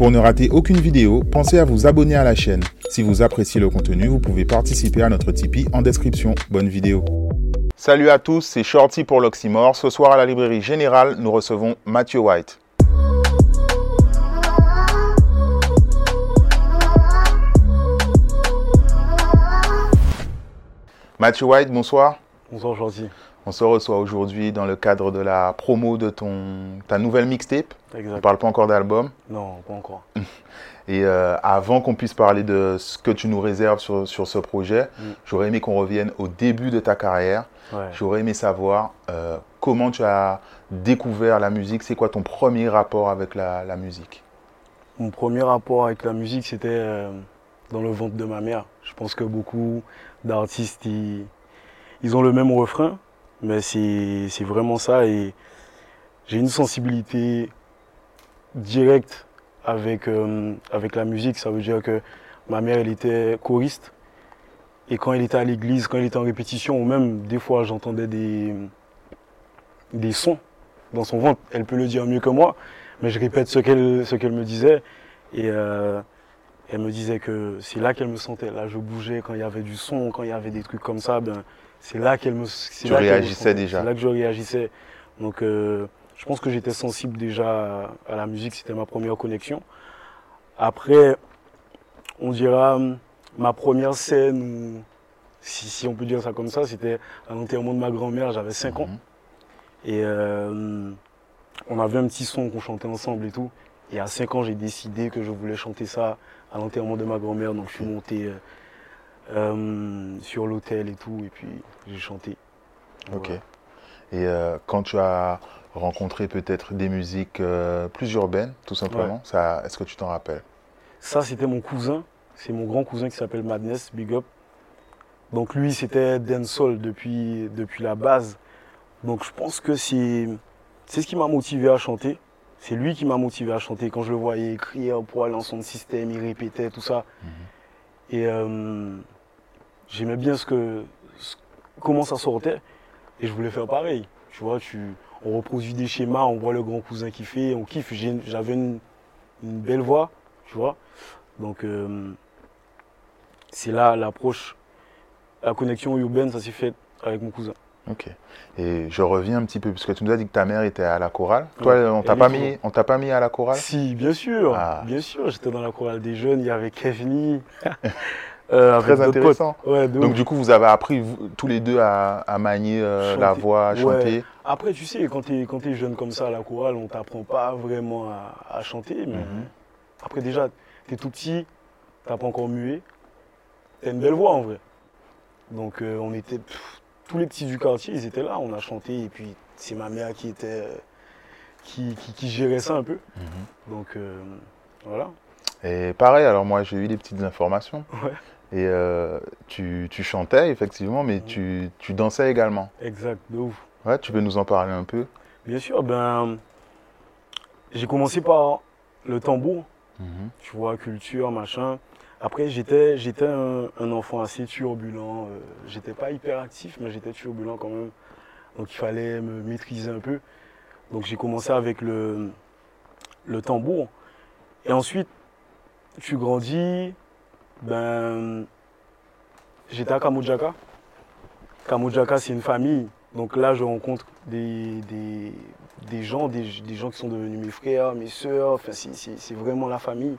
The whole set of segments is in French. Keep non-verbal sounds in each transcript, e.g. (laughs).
Pour ne rater aucune vidéo, pensez à vous abonner à la chaîne. Si vous appréciez le contenu, vous pouvez participer à notre Tipeee en description. Bonne vidéo. Salut à tous, c'est Shorty pour l'Oxymore. Ce soir à la librairie Générale, nous recevons Mathieu White. Mathieu White, bonsoir. Bonsoir Shorty. On se reçoit aujourd'hui dans le cadre de la promo de ton, ta nouvelle mixtape. Exact. On ne parle pas encore d'album. Non, pas encore. (laughs) Et euh, avant qu'on puisse parler de ce que tu nous réserves sur, sur ce projet, Mm. j'aurais aimé qu'on revienne au début de ta carrière. Ouais. J'aurais aimé savoir euh, comment tu as découvert la musique. C'est quoi ton premier rapport avec la, la musique? Mon premier rapport avec la musique, c'était euh, dans le ventre de ma mère. Je pense que beaucoup d'artistes, ils, ils ont le même refrain, mais c'est vraiment ça. Et j'ai une sensibilité directe avec, euh, avec la musique. Ça veut dire que ma mère, elle était choriste. Et quand elle était à l'église, quand elle était en répétition, ou même des fois, j'entendais des, des sons dans son ventre. Elle peut le dire mieux que moi, mais je répète ce qu'elle ce qu'elle me disait. Et euh, elle me disait que c'est là qu'elle me sentait. Là, je bougeais quand il y avait du son, quand il y avait des trucs comme ça. Ben, c'est là qu'elle me. c'est Tu là me déjà. C'est là que je réagissais. Donc, euh, je pense que j'étais sensible déjà à, la musique. C'était ma première connexion. Après, on dira hum, ma première scène, si, si on peut dire ça comme ça, c'était à l'enterrement de ma grand-mère. J'avais 5 ans. Mhm. Et euh, on avait un petit son qu'on chantait ensemble et tout. Et à 5 ans, j'ai décidé que je voulais chanter ça à l'enterrement de ma grand-mère. Donc je suis monté euh, euh, sur l'hôtel et tout. Et puis j'ai chanté. Ok. Voilà. Et euh, quand tu as rencontré peut-être des musiques euh, plus urbaines, tout simplement, ça, est-ce que tu t'en rappelles? Ça, c'était mon cousin. C'est mon grand cousin qui s'appelle Madness, Big Up. Donc lui, c'était dancehall depuis, depuis la base. Donc je pense que c'est c'est ce qui m'a motivé à chanter. C'est lui qui m'a motivé à chanter. Quand je le voyais écrire pour aller dans son système, il répétait tout ça. Et euh, j'aimais bien ce que, ce- comment ça sortait. Et je voulais faire pareil. Tu vois, tu, on reproduit des schémas, on voit le grand cousin qui fait, on kiffe. J'avais une, une belle voix, tu vois. Donc euh, c'est là l'approche, la connexion urbaine, ça s'est fait avec mon cousin. Ok. Et je reviens un petit peu, parce que tu nous as dit que ta mère était à la chorale. Toi, Ouais. on t'a pas mis, on t'a pas mis à la chorale? Si, bien sûr, Ah. bien sûr. J'étais dans la chorale des jeunes, il y avait Kevin, (laughs) euh, Très intéressant. Ouais, Donc du coup, vous avez appris vous, tous les deux à, à manier euh, la voix, à Ouais. chanter. Après, tu sais, quand tu es, quand t'es jeune comme ça à la chorale, on t'apprend pas vraiment à, à chanter. Mais Mhm. après, déjà, tu es tout petit, tu pas encore muet. Tu as une belle voix en vrai. Donc, euh, on était. pff, tous les petits du quartier, ils étaient là, on a chanté. Et puis, c'est ma mère qui était. euh, qui, qui- qui gérait ça un peu. Mhm. Donc, euh, voilà. Et pareil, alors moi, j'ai eu des petites informations. Ouais. Et euh, tu, tu chantais, effectivement, mais tu, tu dansais également. Exact, de ouf. Ouais, tu peux nous en parler un peu? Bien sûr, ben. J'ai commencé par le tambour. Mhm. tu vois, culture, machin. Après, j'étais, un, un enfant assez turbulent. euh, j'étais pas hyper actif, mais j'étais turbulent quand même. Donc, il fallait me maîtriser un peu. Donc, j'ai commencé avec le, le tambour. Et ensuite, tu grandis. Ben, j'étais à Kamojaka. Kamojaka, c'est une famille. Donc là, je rencontre des, des, des gens, des, des gens qui sont devenus mes frères, mes sœurs. Enfin, c'est vraiment la famille.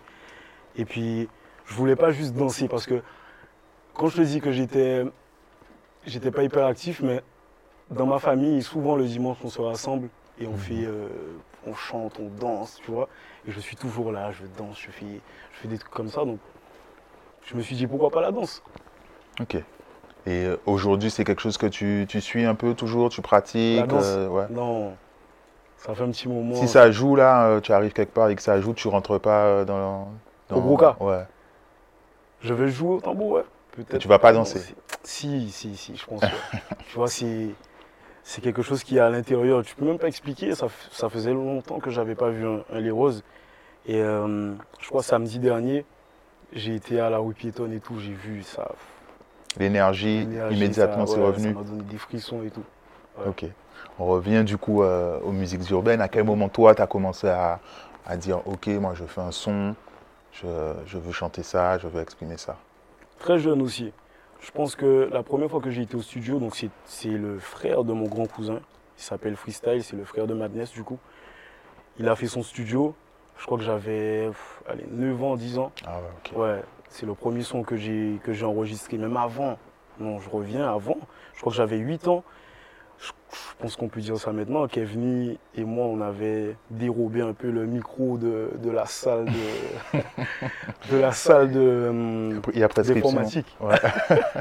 Et puis, je voulais pas juste danser parce que quand je te dis que j'étais, j'étais pas hyper actif, mais dans ma famille, souvent le dimanche, on se rassemble et on fait, euh, on chante, on danse, tu vois. Et je suis toujours là, je danse, je fais, je fais des trucs comme ça. Donc, je me suis dit pourquoi pas la danse? Ok. Et euh, aujourd'hui, c'est quelque chose que tu, tu suis un peu toujours, tu pratiques La danse? euh, ouais. Non, ça fait un petit moment. Si ça joue là, tu arrives quelque part et que ça joue, tu rentres pas dans. dans Au Broca Ouais. Je vais jouer au tambour, ouais. Peut-être. Tu vas pas danser Si, si, si, je pense. ouais. (laughs) tu vois, c'est, c'est quelque chose qui est à l'intérieur. Tu peux même pas expliquer. Ça, ça faisait longtemps que j'avais pas vu un, un Les Roses. Et euh, je crois samedi dernier, j'ai été à la rue piétonne et tout. J'ai vu ça. L'énergie, l'énergie, immédiatement, c'est ouais, revenu. Ça m'a donné des frissons et tout. Ouais. Ok. On revient du coup euh, aux musiques urbaines. À quel moment toi, tu as commencé à, à dire ok, moi je fais un son, je, je veux chanter ça, je veux exprimer ça Très jeune aussi. Je pense que la première fois que j'ai été au studio, donc c'est- le frère de mon grand cousin, il s'appelle Freestyle, c'est le frère de Madness du coup. Il a fait son studio, je crois que j'avais pff, allez, 9 ans, 10 ans. Ah ouais, ok. Ouais, c'est le premier son que j'ai que j'ai enregistré, même avant. Non, je reviens avant. Je crois que j'avais 8 ans. Je, pense qu'on peut dire ça maintenant. Kevni et moi, on avait dérobé un peu le micro de, de la salle de, (laughs) de la salle de d'informatique. Ouais.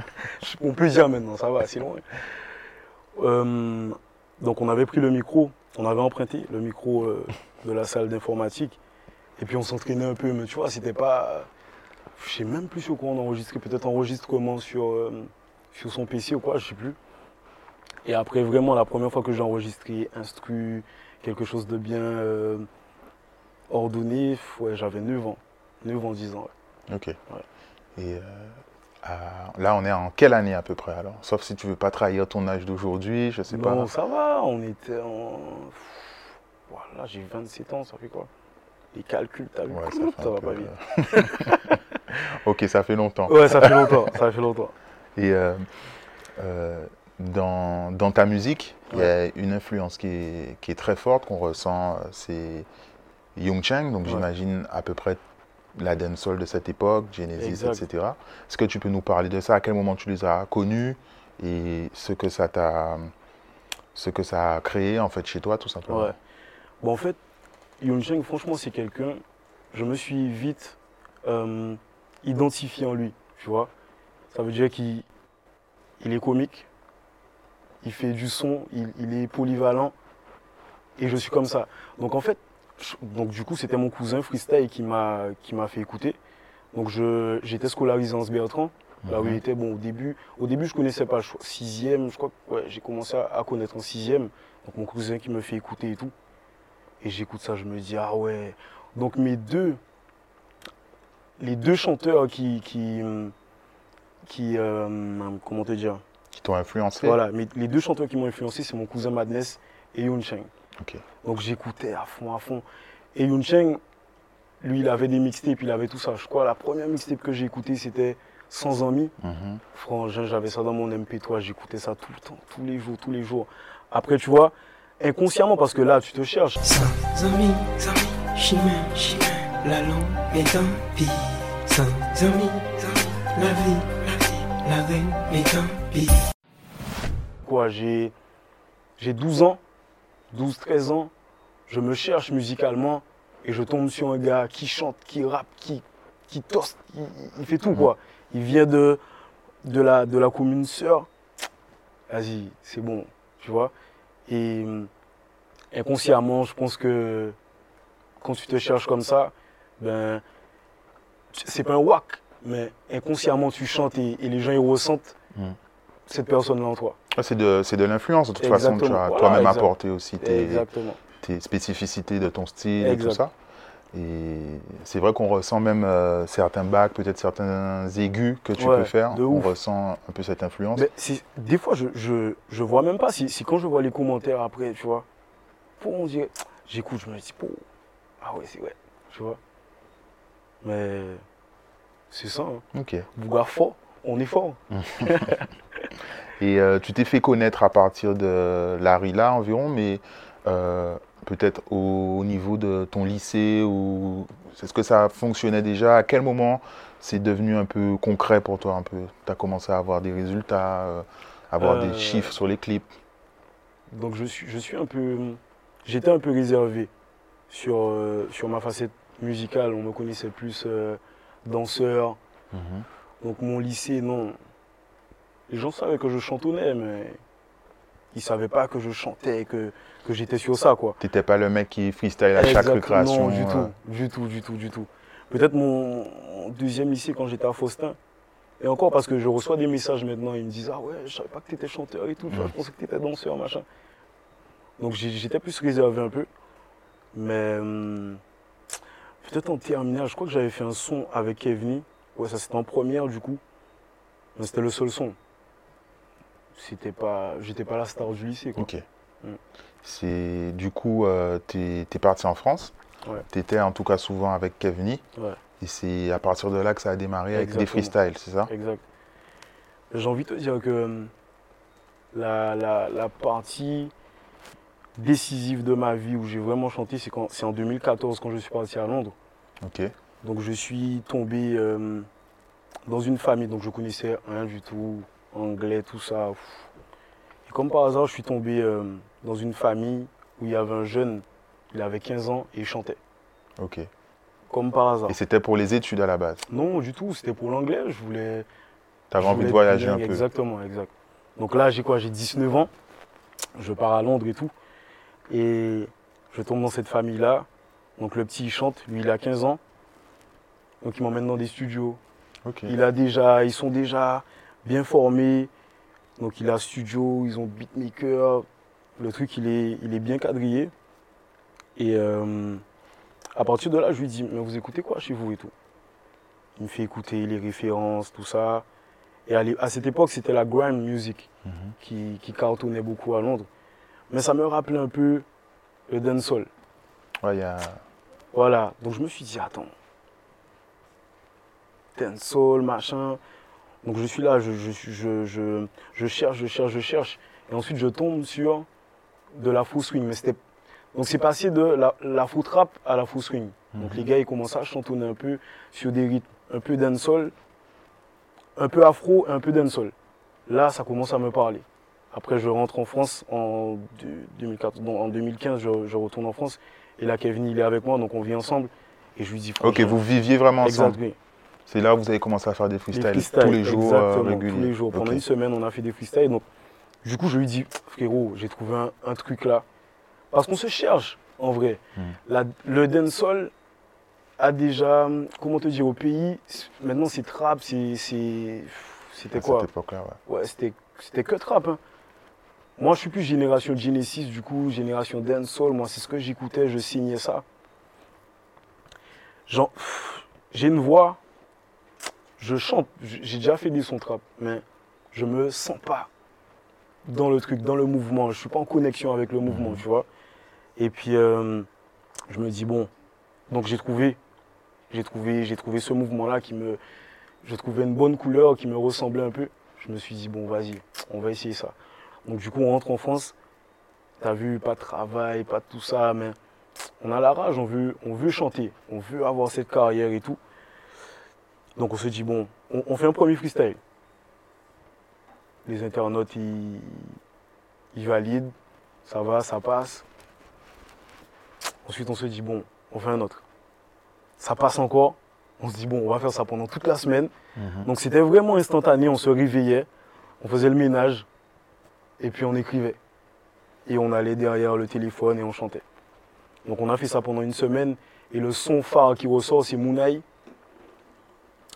(laughs) On peut dire maintenant, ça va, c'est loin. Euh, donc on avait pris le micro, on avait emprunté le micro euh, de la salle d'informatique. Et puis on s'entraînait un peu, mais tu vois, c'était pas. Je sais même plus sur quoi on enregistrait, peut-être enregistrement sur, euh, sur son PC ou quoi, je sais plus. Et après, vraiment, la première fois que j'ai enregistré, instru, quelque chose de bien euh, ordonné, ouais, j'avais 9 ans. 9 ans, 10 ans. ouais. Ok. Et euh, là, on est en quelle année à peu près alors? Sauf si tu veux pas trahir ton âge d'aujourd'hui, je sais Non, pas. ça va, on était en. Voilà, j'ai 27 ans, ça fait quoi? Les calculs, t'as vu? Ouais, ça, ça va pas vite. (laughs) ok, ça fait longtemps. Ouais, ça fait longtemps, ça fait longtemps. Et euh, dans, dans ta musique, il y a une influence qui est, qui est très forte, qu'on ressent, euh, c'est Young Chang, donc Ouais. j'imagine à peu près la dancehall de cette époque, Genesis, Exact. etc. Est-ce que tu peux nous parler de ça? À quel moment tu les as connus? Et ce que ça t'a, ce que ça a créé en fait chez toi, tout simplement Ouais. Bon, en fait, Yoon Cheng, franchement, c'est quelqu'un, je me suis vite euh, identifié en lui, tu vois. Ça veut dire qu'il il est comique, il fait du son, il, il est polyvalent, et je suis comme ça. Donc, en fait, donc, du coup, c'était mon cousin Freestyle qui m'a qui m'a fait écouter. Donc, je- j'étais scolarisé en Bertrand. Là où il Mhm. était, bon, au début, au début, je connaissais pas, je sixième, je crois que ouais, j'ai commencé à, à connaître en sixième. Donc mon cousin qui me fait écouter et tout. Et j'écoute ça, je me dis, ah ouais. Donc mes deux, les deux chanteurs qui, qui, qui euh, comment te dire, Qui t'ont influencé voilà, mais les deux chanteurs qui m'ont influencé, c'est mon cousin Madness et Yoon Cheng. Ok. Donc j'écoutais à fond, à fond. Et Yoon Cheng, lui, il avait des mixtapes, il avait tout ça. Je crois la première mixtape que j'ai écoutée, c'était Sans Amis. Mhm. Franchement, j'avais ça dans mon MP3, j'écoutais ça tout le temps, tous les jours, tous les jours. Après, tu vois, inconsciemment, parce que là, tu te cherches. Sans amis, amis, chimère, chimère, la langue est un pis. Sans amis, amis, la vie, Quoi, j'ai, j'ai 12 ans, 12, 13 ans, je me cherche musicalement et je tombe sur un gars qui chante, qui rappe, qui, qui toste, il, fait tout, quoi. Il vient de, de, la, de la commune sœur. Vas-y, c'est bon, tu vois. Et hum, inconsciemment, je pense que quand tu te cherches comme ça, ben, c'est pas un whack, mais inconsciemment, tu chantes et, et les gens ils ressentent Mhm. cette personne-là en toi. Ah, C'est de, c'est de l'influence, de toute façon, tu as Voilà, toi-même apporté aussi tes, spécificités de ton style et tout ça. Et c'est vrai qu'on ressent même euh, certains bacs, peut-être certains aigus que tu Ouais, peux faire. de On ouf. ressent un peu cette influence. Mais des fois, je, je, je vois même pas. Si, si quand je vois les commentaires après, tu vois, pour on dirait, j'écoute, je me dis, pour, ah ouais, c'est vrai, tu vois. Mais c'est ça, hein. Ok. Fort, on est fort. (laughs) Et euh, tu t'es fait connaître à partir de Larry-là environ, mais euh, peut-être au, au niveau de ton lycée ou est-ce que ça fonctionnait déjà? À quel moment c'est devenu un peu concret pour toi un peu? Tu as commencé à avoir des résultats, euh, avoir Euh, des chiffres sur les clips? Donc je suis, je suis un peu, j'étais un peu réservé sur, euh, sur ma facette musicale. On me connaissait plus euh, danseur. Mhm. Donc mon lycée, non. Les gens savaient que je chantonnais, mais ils savaient pas que je chantais, que, que j'étais sur ça, quoi. T'étais pas le mec qui freestyle à chaque Non, du euh, tout, du tout, du tout, du tout. Peut-être mon, deuxième lycée quand j'étais à Faustin. Et encore parce que je reçois des messages maintenant, ils me disent Ah ouais, je savais pas que tu étais chanteur et tout, vois, Mm. je pensais que tu étais danseur, machin. Donc j'étais plus réservé un peu. Mais hum, peut-être en terminale, je crois que j'avais fait un son avec Kevni. Ouais, ça c'était en première du coup. Mais c'était le seul son. C'était pas. J'étais pas la star du lycée quoi. Ok. Mm. C'est du coup, euh, t'es es parti en France. Ouais. Tu étais en tout cas souvent avec Kevni. Ouais. Et c'est à partir de là que ça a démarré avec des freestyles, c'est ça? Exact. J'ai envie de te dire que hum, la, la- la partie décisive de ma vie où j'ai vraiment chanté, c'est quand- c'est en 2014 quand je suis parti à Londres. Ok. Donc je suis tombé euh, dans une famille, donc je connaissais rien du tout, anglais, tout ça. Et comme par hasard, je suis tombé euh, dans une famille où il y avait un jeune, il avait 15 ans et il chantait. Ok. Comme par hasard. Et c'était pour les études à la base? Non, du tout, c'était pour l'anglais. Je voulais. Tu avais je envie de voyager un peu. Exactement, exact. Donc là, j'ai quoi J'ai 19 ans. Je pars à Londres et tout. Et je tombe dans cette famille-là. Donc le petit, il chante. Lui, il a 15 ans. Donc il m'emmène dans des studios. Il a déjà, ils sont déjà bien formés. Donc il a studio, ils ont beatmaker. Le truc, il est, il est bien quadrillé. Et euh, à partir de là, je lui dis, mais vous écoutez quoi chez vous et tout? Il me fait écouter les références, tout ça. Et à cette époque, c'était la grime music Mhm. qui, qui cartonnait beaucoup à Londres. Mais ça me rappelait un peu le dancehall. Ouais, il y a... Voilà, donc je me suis dit, attends, dancehall, machin. Donc je suis là, je, je, je, je, je cherche, je cherche, je cherche. Et ensuite, je tombe sur de la full swing. Mais c'était... Donc c'est passé de la, la full trap à la full swing. Donc les gars, ils commençaient à chantonner un peu sur des rythmes, un peu dancehall, un peu afro et un peu dancehall. Là, ça commence à me parler. Après, je rentre en France en, deux- 2004, non, en 2015, je, je retourne en France. Et là, Kevin, il est avec moi, donc on vit ensemble. Et je lui dis, Ok, vous viviez vraiment ensemble. oui. C'est là où vous avez commencé à faire des Les freestyles, freestyles, tous les jours, euh, exactement, réguliers. Tous les jours. Pendant une semaine, on a fait des freestyles. Donc, du coup, je lui dis, frérot, j'ai trouvé un, un truc là. Parce qu'on se cherche, en vrai. Hmm. La- le dancehall a déjà, comment te dire, au pays, maintenant c'est trap, c'est. C'était quoi cette époque-là, ouais. Ouais, c'était c'était que trap. hein. Moi, je suis plus génération Genesis, du coup, génération dancehall. Moi, c'est ce que j'écoutais, je signais ça. J'ai une voix, je chante, j'ai déjà fait des sons trap, mais je me sens pas dans le truc, dans le mouvement. Je suis pas en connexion avec le mouvement, tu vois. Et puis, euh, je me dis, bon, donc j'ai trouvé, j'ai trouvé, j'ai trouvé ce mouvement-là qui me, je trouvais une bonne couleur qui me ressemblait un peu. Je me suis dit, bon, vas-y, on va essayer ça. Donc, du coup, on rentre en France. T'as vu, pas de travail, pas de tout ça, mais on a la rage, on veut, on veut chanter, on veut avoir cette carrière et tout. Donc, on se dit, bon, on, on fait un premier freestyle. Les internautes, ils, ils valident, ça va, ça passe. Ensuite, on se dit, bon, on fait un autre. Ça passe encore. On se dit, bon, on va faire ça pendant toute la semaine. Mhm. Donc c'était vraiment instantané, on se réveillait, on faisait le ménage, et puis on écrivait. Et on allait derrière le téléphone et on chantait. Donc on a fait ça pendant une semaine, et le son phare qui ressort, c'est Mounai.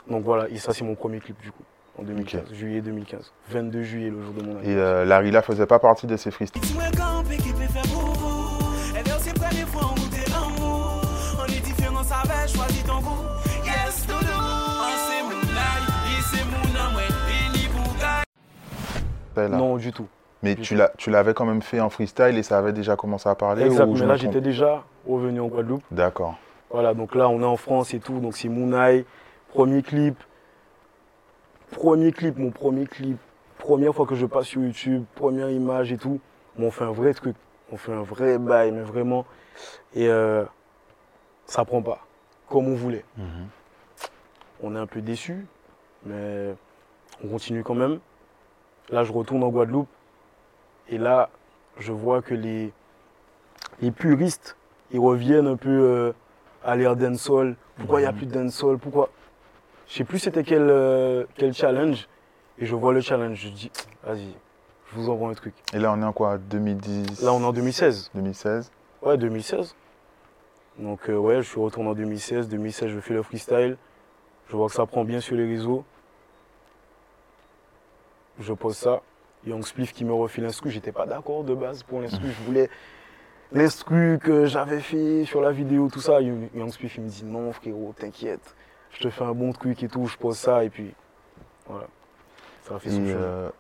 Donc voilà, et ça c'est mon premier clip du coup, en 2015, juillet 2015. 22 juillet, le jour de mon Et anniversaire. euh, Larila faisait pas partie de ces freestyles. Et. Non, du tout. Mais tu l'avais quand même fait en freestyle et ça avait déjà commencé à parler Exact, ou je mais me là j'étais déjà revenu en Guadeloupe. D'accord. Voilà, donc là on est en France et tout, donc c'est Mounai, premier clip. Premier clip, mon premier clip. Première fois que je passe sur YouTube, première image et tout. Mais on fait un vrai truc, on fait un vrai bail, mais vraiment. Et euh, ça prend pas, comme on voulait. Mhm. On est un peu déçus, mais on continue quand même. Là, je retourne en Guadeloupe. Et là, je vois que les, les puristes, ils reviennent un peu euh, à l'ère dancehall. Pourquoi il n'y a plus de dancehall Pourquoi? Je sais plus c'était quel, euh, quel challenge. Et je vois le challenge. Je dis, vas-y, je vous envoie un truc. Et là, on est en quoi? 2010 Là, on est en 2016. 2016 Ouais, 2016. Donc, euh, ouais, je suis retourné en 2016. 2016, je fais le freestyle. Je vois que ça prend bien sur les réseaux. Je pose ça. Young Spliff qui me refile l'instru. J'étais pas d'accord de base pour l'instru. Je voulais l'instru que j'avais fait sur la vidéo, tout ça. Young Spliff, il me dit non, frérot, t'inquiète. Je te fais un bon truc et tout. Je pose ça et puis voilà. Ça a fait son euh,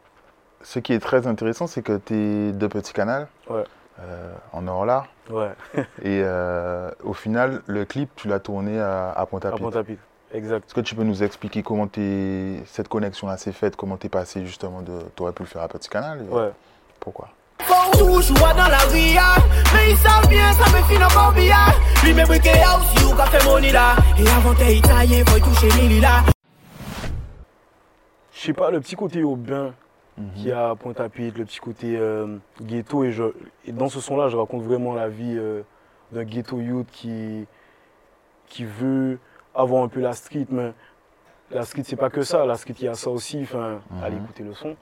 ce qui est très intéressant, c'est que tes deux petits canaux, Ouais. euh, en Orla. Ouais, Et euh, au final, le clip, tu l'as tourné à, à à Pointe-à-Pitre. Exact. Est-ce que tu peux nous expliquer comment t'es- cette connexion-là s'est faite Comment t'es passé justement de. T'aurais pu le faire à Petit Canal et Ouais. Pourquoi? Toujours dans la ria Mais ils savent bien, ça me finit en billard Lui me briqué aussi ou café money là Et avant t'es italien, faut y toucher Lili là Je sais pas, le petit côté urbain Mhm. qu'il y a à Pointe-à-Pitre, le petit côté euh, ghetto. Et, je, et dans ce son-là, je raconte vraiment la vie euh, d'un ghetto youth qui, qui veut avoir un peu la street. Mais la street, c'est pas que ça. La street, il y a ça aussi. Enfin, allez écouter le son.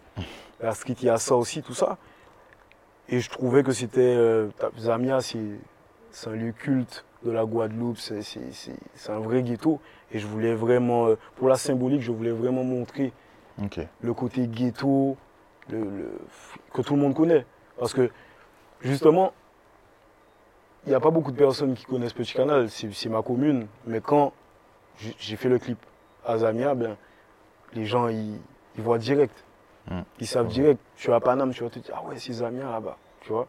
La street, il y a ça aussi, tout ça. Et je trouvais que c'était. euh, Zamia, c'est c'est un lieu culte de la Guadeloupe. C'est c'est- c'est- c'est un vrai ghetto. Et je voulais vraiment, euh, pour la symbolique, je voulais vraiment montrer le côté ghetto le- le- que tout le monde connaît. Parce que justement, il n'y a pas beaucoup de personnes qui connaissent Petit Canal, c'est c'est ma commune. Mais quand j'ai fait le clip à Zamia, ben, les gens ils, ils voient direct. Mm. Ils savent direct. Tu es à Paname, tu vas te dire, ah ouais, c'est Zamia là-bas. Tu vois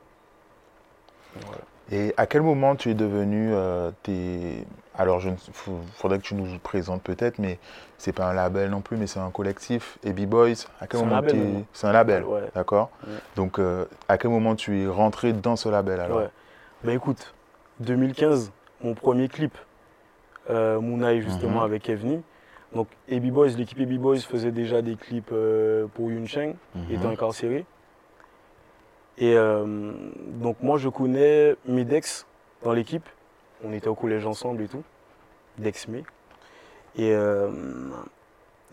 Voilà. Et à quel moment tu es devenu. euh, tes- Alors, il faudrait que tu nous présentes peut-être, mais c'est pas un label non plus, mais c'est un collectif. Et B-Boys, à quel C'est un moment label, tu maintenant. C'est un label, Ouais. d'accord Ouais. Donc, euh, à quel moment tu es rentré dans ce label alors Ouais. Ben écoute, 2015, mon premier clip, euh, Moonai justement Mhm. avec Evni. Donc AB Boys, l'équipe AB Boys faisait déjà des clips euh, pour Yun Cheng, Mhm. étant incarcéré. Et euh, donc moi je connais Medex dans l'équipe. On était au collège ensemble et tout. Dex May. Et euh,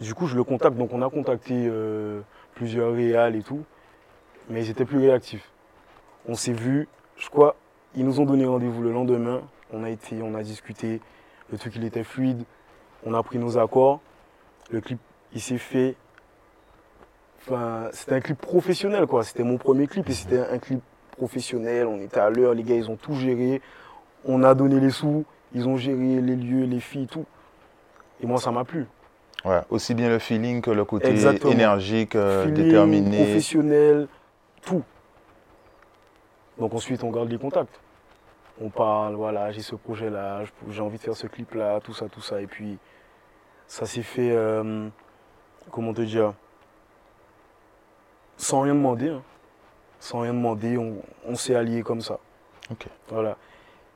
du coup je le contacte. Donc on a contacté plusieurs réals et tout. Mais ils étaient plus réactifs. On s'est vu, je crois, ils nous ont donné rendez-vous le lendemain. On a été, on a discuté. Le truc il était fluide. On a pris nos accords. Le clip il s'est fait. Enfin, c'était un clip professionnel quoi. C'était mon premier clip et c'était un clip professionnel. On était à l'heure, les gars ils ont tout géré. On a donné les sous, ils ont géré les lieux, les filles, tout. Et moi ça m'a plu. Ouais, Aussi bien le feeling que le côté Exactement. énergique, euh, Feeling, déterminé. professionnel, tout. Donc ensuite, on garde les contacts. On parle, voilà, j'ai ce projet-là, je- j'ai envie de faire ce clip-là, tout ça, tout ça. Et puis, ça s'est fait, euh, comment te dire, sans rien demander. hein. Sans rien demander, on, on s'est alliés comme ça. Ok. Voilà.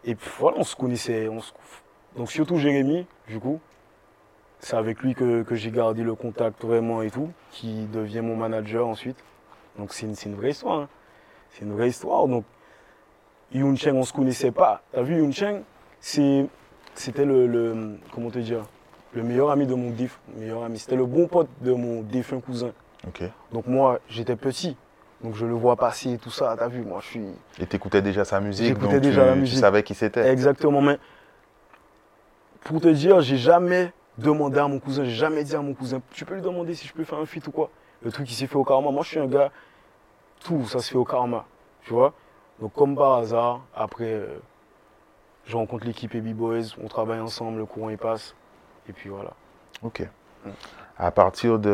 Et puis voilà, on se connaissait. on se- Donc surtout Jérémy, du coup, c'est avec lui que, que j'ai gardé le contact vraiment et tout, qui devient mon manager ensuite. Donc c'est une, c'est une vraie histoire. hein. C'est une vraie histoire. Donc Yoon Cheng, on ne se connaissait pas. T'as vu Yoon Cheng, c'était le, le- comment te dire, le meilleur ami de mon déf, meilleur ami. C'était le bon pote de mon défunt cousin. Ok. Donc moi, j'étais petit. Donc je le vois passer et tout ça. T'as vu, moi je suis, Et t'écoutais déjà sa musique, J'écoutais déjà tu, la tu musique. savais qui c'était. Exactement, mais pour te dire, j'ai jamais demandé à mon cousin, j'ai jamais dit à mon cousin, tu peux lui demander si je peux faire un feat ou quoi? Le truc qui s'est fait au karma, moi je suis un gars, tout ça se fait au karma, tu vois? Donc comme par hasard, après, euh, je rencontre l'équipe AB Boys, on travaille ensemble, le courant il passe, et puis voilà. Ok. À partir de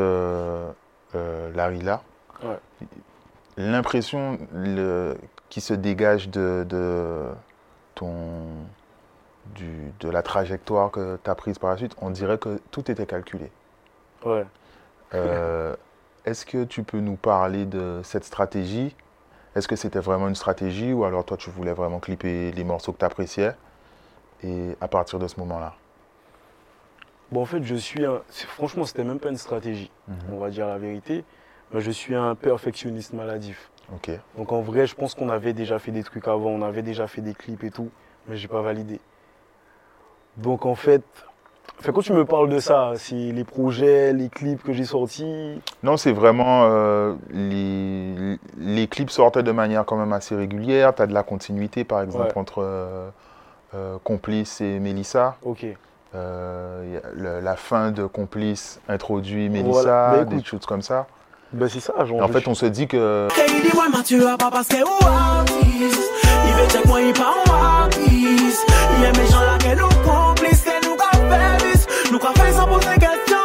euh, Larila, Ouais. l'impression qui se dégage de, de ton, du- de la trajectoire que tu as prise par la suite, on dirait que tout était calculé. Ouais. Euh, Est-ce que tu peux nous parler de cette stratégie Est-ce que c'était vraiment une stratégie ou alors toi tu voulais vraiment clipper les morceaux que tu appréciais Et à partir de ce moment-là? Bon, en fait, je suis un. Franchement, c'était même pas une stratégie, Mhm. on va dire la vérité. Mais je suis un perfectionniste maladif. Ok. Donc en vrai, je pense qu'on avait déjà fait des trucs avant, on avait déjà fait des clips et tout, mais j'ai pas validé. Donc en fait, fait, quand tu me parles de ça, c'est les projets, les clips que j'ai sortis. Non, c'est vraiment. euh, les, les clips sortent de manière quand même assez régulière. Tu as de la continuité, par exemple, Ouais. entre euh, euh, Complice et Mélissa. Ok. Euh, le- la fin de Complice introduit Mélissa, Voilà. Bah, des choses comme ça. Ben c'est ça, genre. Et en fait, suis- on se dit que. Moi, en question.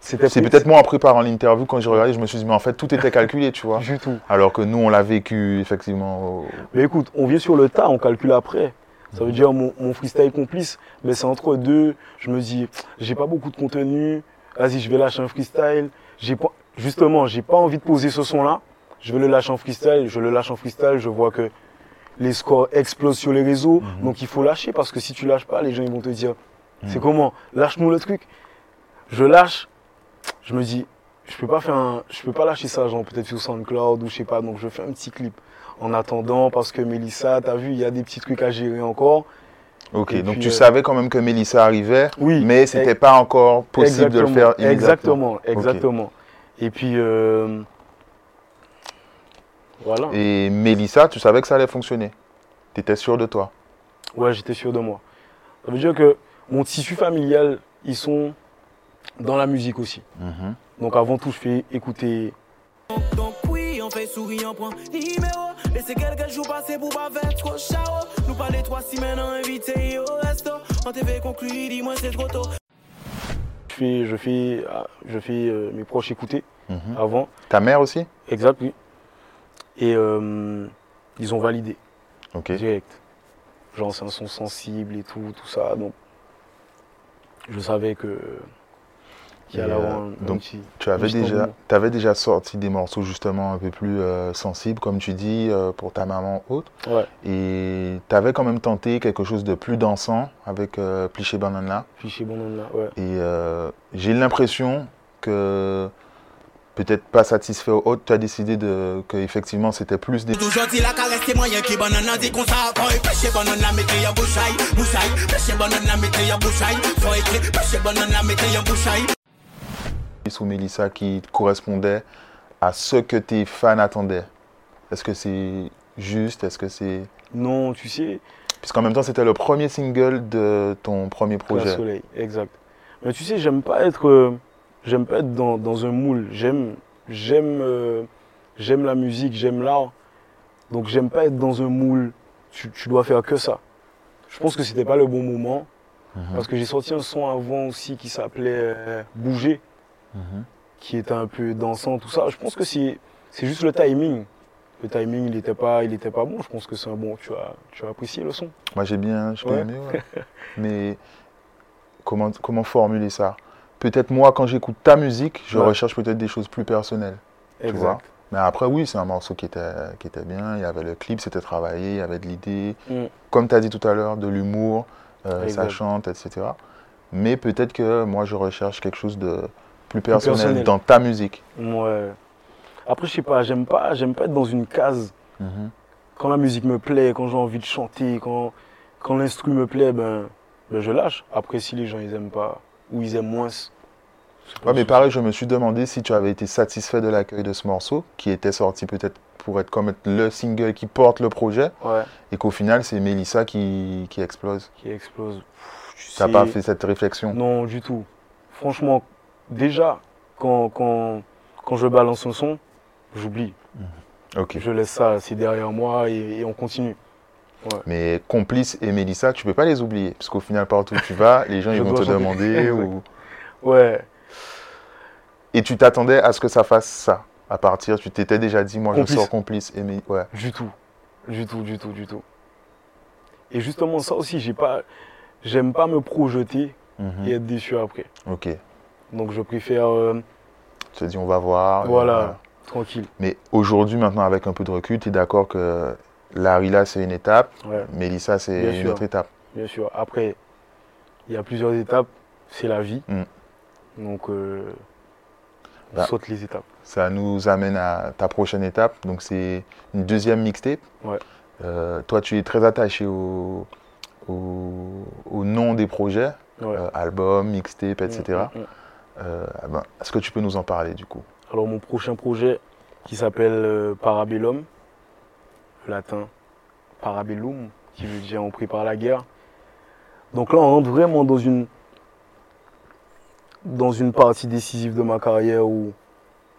C'est peut-être moi en préparant l'interview, quand j'ai regardé, je me suis dit, mais en fait, tout était calculé, tu vois. (laughs) du tout. Alors que nous, on l'a vécu, effectivement. Mais écoute, on vient sur le tas, on calcule après. Ça veut dire mon, mon freestyle complice, mais c'est entre deux. Je me dis, j'ai pas beaucoup de contenu. Vas-y, je vais lâcher un freestyle. J'ai pas, justement, j'ai pas envie de poser ce son-là. Je vais le lâcher en freestyle. Je le lâche en freestyle. Je vois que les scores explosent sur les réseaux. Donc il faut lâcher parce que si tu lâches pas, les gens ils vont te dire, c'est comment? Lâche-nous le truc. Je lâche. Je me dis, je peux pas faire un, je peux pas lâcher ça, genre peut-être sur SoundCloud ou je sais pas. Donc je fais un petit clip en attendant parce que Mélissa, t'as vu, il y a des petits trucs à gérer encore. Ok, Et donc puis, tu euh, savais quand même que Mélissa arrivait, Oui, mais c'était ex- pas encore possible de le faire immédiatement. Exactement, exactement. Et puis euh, voilà. Et Mélissa, tu savais que ça allait fonctionner. Tu étais sûr de toi. Ouais, j'étais sûr de moi. Ça veut dire que mon tissu familial, ils sont dans la musique aussi. Mhm. Donc avant tout, je fais écouter. Donc oui, on fait sourire, on prend numéro Laissez quelques jours passer pour pas faire trop chaud Nous parler trois semaines invité au resto On te fait conclure, dis-moi c'est trop tôt Je fais, je fais, ah, je fais euh, mes proches écouter Mhm. avant. Ta mère aussi? Exact, oui. Et euh, ils ont validé Ok. direct. Genre c'est un son sensible et tout, tout ça. Donc je savais que y euh, un donc, petit- Tu avais déjà, avais déjà sorti des morceaux justement un peu plus euh, sensibles, comme tu dis, euh, pour ta maman haute. Ouais, Et tu avais quand même tenté quelque chose de plus dansant avec Pliché Banana. Bonhomme là, ouais. Et j'ai l'impression que peut-être pas satisfait au haut, tu as décidé de, que effectivement c'était plus des... Sous Mélissa qui correspondait à ce que tes fans attendaient. Est-ce que c'est juste? Est-ce que c'est... Non, tu sais, Puisqu'en même temps c'était le premier single de ton premier projet. Soleil, exact. Mais tu sais, j'aime pas être, euh, j'aime pas être dans, dans un moule. J'aime, j'aime, euh, j'aime la musique, j'aime l'art. Donc j'aime pas être dans un moule. Tu, tu dois faire que ça. Je pense que c'était pas le bon moment Mhm. parce que j'ai sorti un son avant aussi qui s'appelait euh, Bouger, Mhm. qui était un peu dansant, tout ça. Je pense que c'est, c'est juste le timing. Le timing, il était pas, il était pas bon. Je pense que c'est un bon. Tu as, tu as apprécié le son. Moi j'ai bien, Ouais. aimé, ouais. (laughs) Mais comment, comment formuler ça? Peut-être moi quand j'écoute ta musique, je Ouais. recherche peut-être des choses plus personnelles. Tu vois Exact. Mais après oui, c'est un morceau qui était, qui était bien, il y avait le clip, c'était travaillé, il y avait de l'idée. Mm. Comme tu as dit tout à l'heure, de l'humour, euh, ça chante, etc. Mais peut-être que moi je recherche quelque chose de plus personnel, personnel. dans ta musique. Ouais. Après, je sais pas, j'aime pas, j'aime pas être dans une case. Mhm. Quand la musique me plaît, quand j'ai envie de chanter, quand, quand l'instru me plaît, ben, ben, je lâche. Après, si les gens ils aiment pas ou ils aiment moins. Ouais, mais pareil, je me suis demandé si tu avais été satisfait de l'accueil de ce morceau, qui était sorti peut-être pour être comme être le single qui porte le projet, Ouais, et qu'au final, c'est Mélissa qui, qui explose. qui explose. Tu n'as sais- pas fait cette réflexion? Non, du tout. Franchement, déjà, quand, quand, quand je balance un son, j'oublie. Ok. Je laisse ça, c'est derrière moi et, et on continue. Mais Complice et Mélissa, tu peux pas les oublier, parce qu'au final, partout où tu vas, les gens (laughs) ils vont te demander. (laughs) Ou... Ouais, Et tu t'attendais à ce que ça fasse ça. À partir, tu t'étais déjà dit, moi Complice. je sors Complice et Mé- Ouais. Du tout. Du tout, du tout, du tout. Et justement, ça aussi, j'ai pas, j'aime pas me projeter Mhm. et être déçu après. Ok. Donc je préfère, euh, Tu te dis, on va voir. voilà, tranquille. Mais aujourd'hui, maintenant, avec un peu de recul, tu es d'accord que Larila, c'est une étape, Ouais, Mélissa, c'est une sûr. autre étape. bien sûr. Après, il y a plusieurs étapes. C'est la vie. Mm. Donc, euh, on Bah. saute les étapes. Ça nous amène à ta prochaine étape. Donc, c'est une deuxième mixtape. Ouais. Euh, toi, tu es très attaché au, au, au nom des projets, Ouais. euh, album, mixtape, etc. Mm, mm. Euh, ah ben, Est-ce que tu peux nous en parler du coup? Alors mon prochain projet qui s'appelle Parabellum, latin Parabellum, qui veut dire on prépare la guerre. Donc là on rentre vraiment dans une dans une partie décisive de ma carrière où,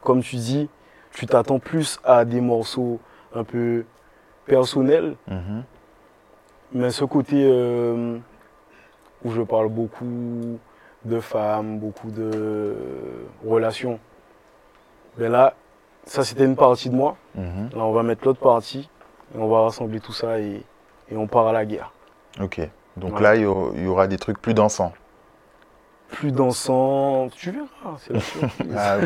comme tu dis, tu t'attends plus à des morceaux un peu personnels, Mhm. mais ce côté euh, où je parle beaucoup de femmes, beaucoup de relations. Mais là, ça c'était une partie de moi. Mhm. Là, on va mettre l'autre partie et on va rassembler tout ça et, et on part à la guerre. Ok. Donc Voilà. là, il y, aura, des trucs plus dansants. Plus dansant, tu verras, c'est la. (laughs) Ah,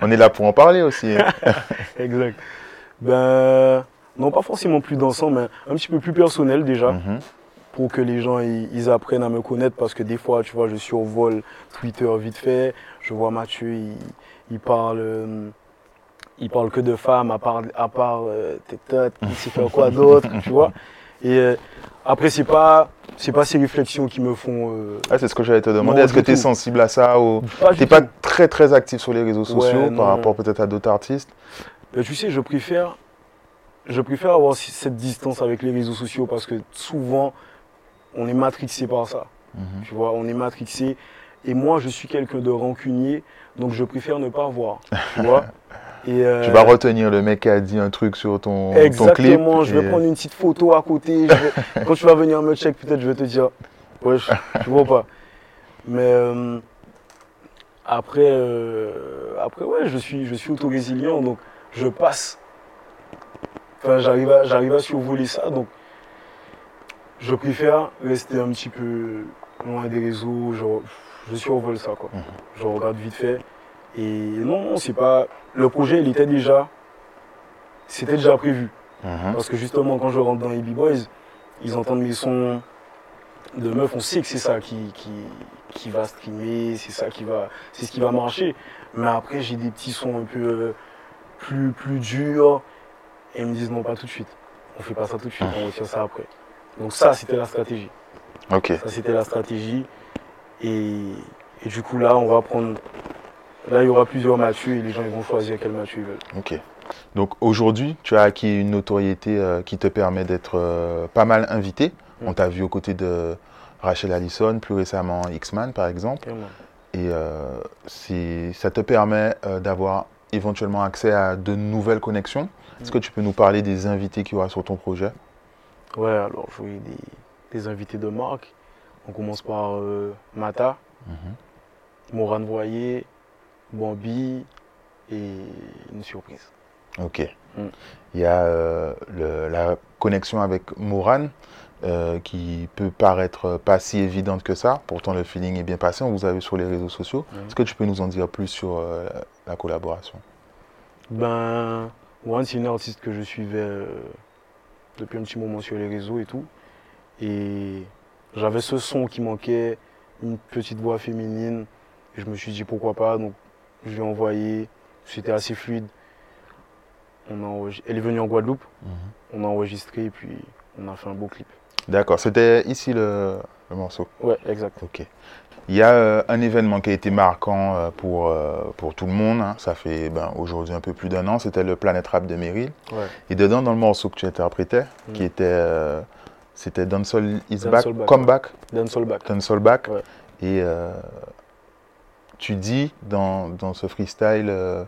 on est là pour en parler aussi. hein. (laughs) exact. Ben, non, pas forcément plus dansant, mais un petit peu plus personnel déjà. Mhm. pour que les gens ils, ils apprennent à me connaître parce que des fois, tu vois, je survole Twitter vite fait, je vois Mathieu, il, il parle, euh, il parle que de femmes, à part, à part euh, tes têtes, sait faire quoi d'autre, tu vois. (laughs) Et euh, après, c'est pas, c'est pas ces réflexions qui me font. euh, Ah, c'est ce que j'allais te demander. Est-ce que tu es sensible à ça ou t'es pas tout. très très actif sur les réseaux sociaux Ouais, par rapport peut-être à d'autres artistes? Ben, tu sais, je préfère, je préfère avoir cette distance avec les réseaux sociaux parce que souvent, on est matrixé par ça. Mhm. Tu vois, on est matrixé. Et moi, je suis quelqu'un de rancunier, donc je préfère ne pas voir. Tu vois (laughs) et, euh, Tu vas retenir le mec qui a dit un truc sur ton, ton clip. Exactement, je vais et- prendre une petite photo à côté. je vais- (laughs) quand tu vas venir me check, peut-être je vais te dire, ouais, je, tu vois pas. Mais euh, après, euh, après, ouais, je suis, je suis auto-résilient, donc je passe. Enfin, j'arrive à, j'arrive à survoler ça, donc je préfère rester un petit peu loin des réseaux. Genre, je survole ça, quoi. Mhm. Je regarde vite fait. Et non, c'est pas. Le projet, il était déjà. C'était déjà prévu. Mhm. Parce que justement, quand je rentre dans les B-Boys, ils entendent mes sons de meufs, on sait que c'est ça qui, qui, qui va streamer, c'est ça qui va, c'est ce qui va marcher. Mais après, j'ai des petits sons un peu euh, plus, plus durs. Et ils me disent non, pas tout de suite. On fait pas ça tout de suite, on retient ça après. Donc ça, c'était la stratégie. Ok. Ça, c'était la stratégie. Et, et du coup, là, on va prendre... Là, il y aura plusieurs Mathieu et les gens ils vont choisir quel Mathieu ils veulent. Ok. Donc aujourd'hui, tu as acquis une notoriété euh, qui te permet d'être euh, pas mal invité. Mm. On t'a vu aux côtés de Rachel Allison, plus récemment X-Man par exemple. Et euh, ça te permet d'avoir éventuellement accès à de nouvelles connexions. Est-ce que tu peux nous parler des invités qu'il y aura sur ton projet? Ouais, alors j'aurai des, des invités de marque. On commence par Mata, Mhm. Moran Voyer, Bambi et une surprise. Ok. Mm. Il y a euh, le- la connexion avec Moran euh, qui peut paraître pas si évidente que ça. Pourtant, le feeling est bien passé. On vous a vu sur les réseaux sociaux. Mhm. Est-ce que tu peux nous en dire plus sur euh, la collaboration? Ben, Moran, c'est une artiste que je suivais depuis un petit moment sur les réseaux et tout. Et j'avais ce son qui manquait, une petite voix féminine. Et je me suis dit pourquoi pas? Donc je lui ai envoyé. C'était assez fluide. On a Elle est venue en Guadeloupe. On a enregistré et puis on a fait un beau clip. D'accord. C'était ici le, le morceau. Ouais, exact. Ok. Il y a euh, un événement qui a été marquant euh, pour, euh, pour tout le monde. hein. Ça fait ben, aujourd'hui un peu plus d'un an. C'était le Planet Rap de Meryl. Ouais. Et dedans, dans le morceau que tu interprétais, Mm. qui était. euh, c'était Dancehall is Dancehall back, back, comeback, Dancehall back. Dancehall back. Ouais. Et tu dis dans, dans ce freestyle euh,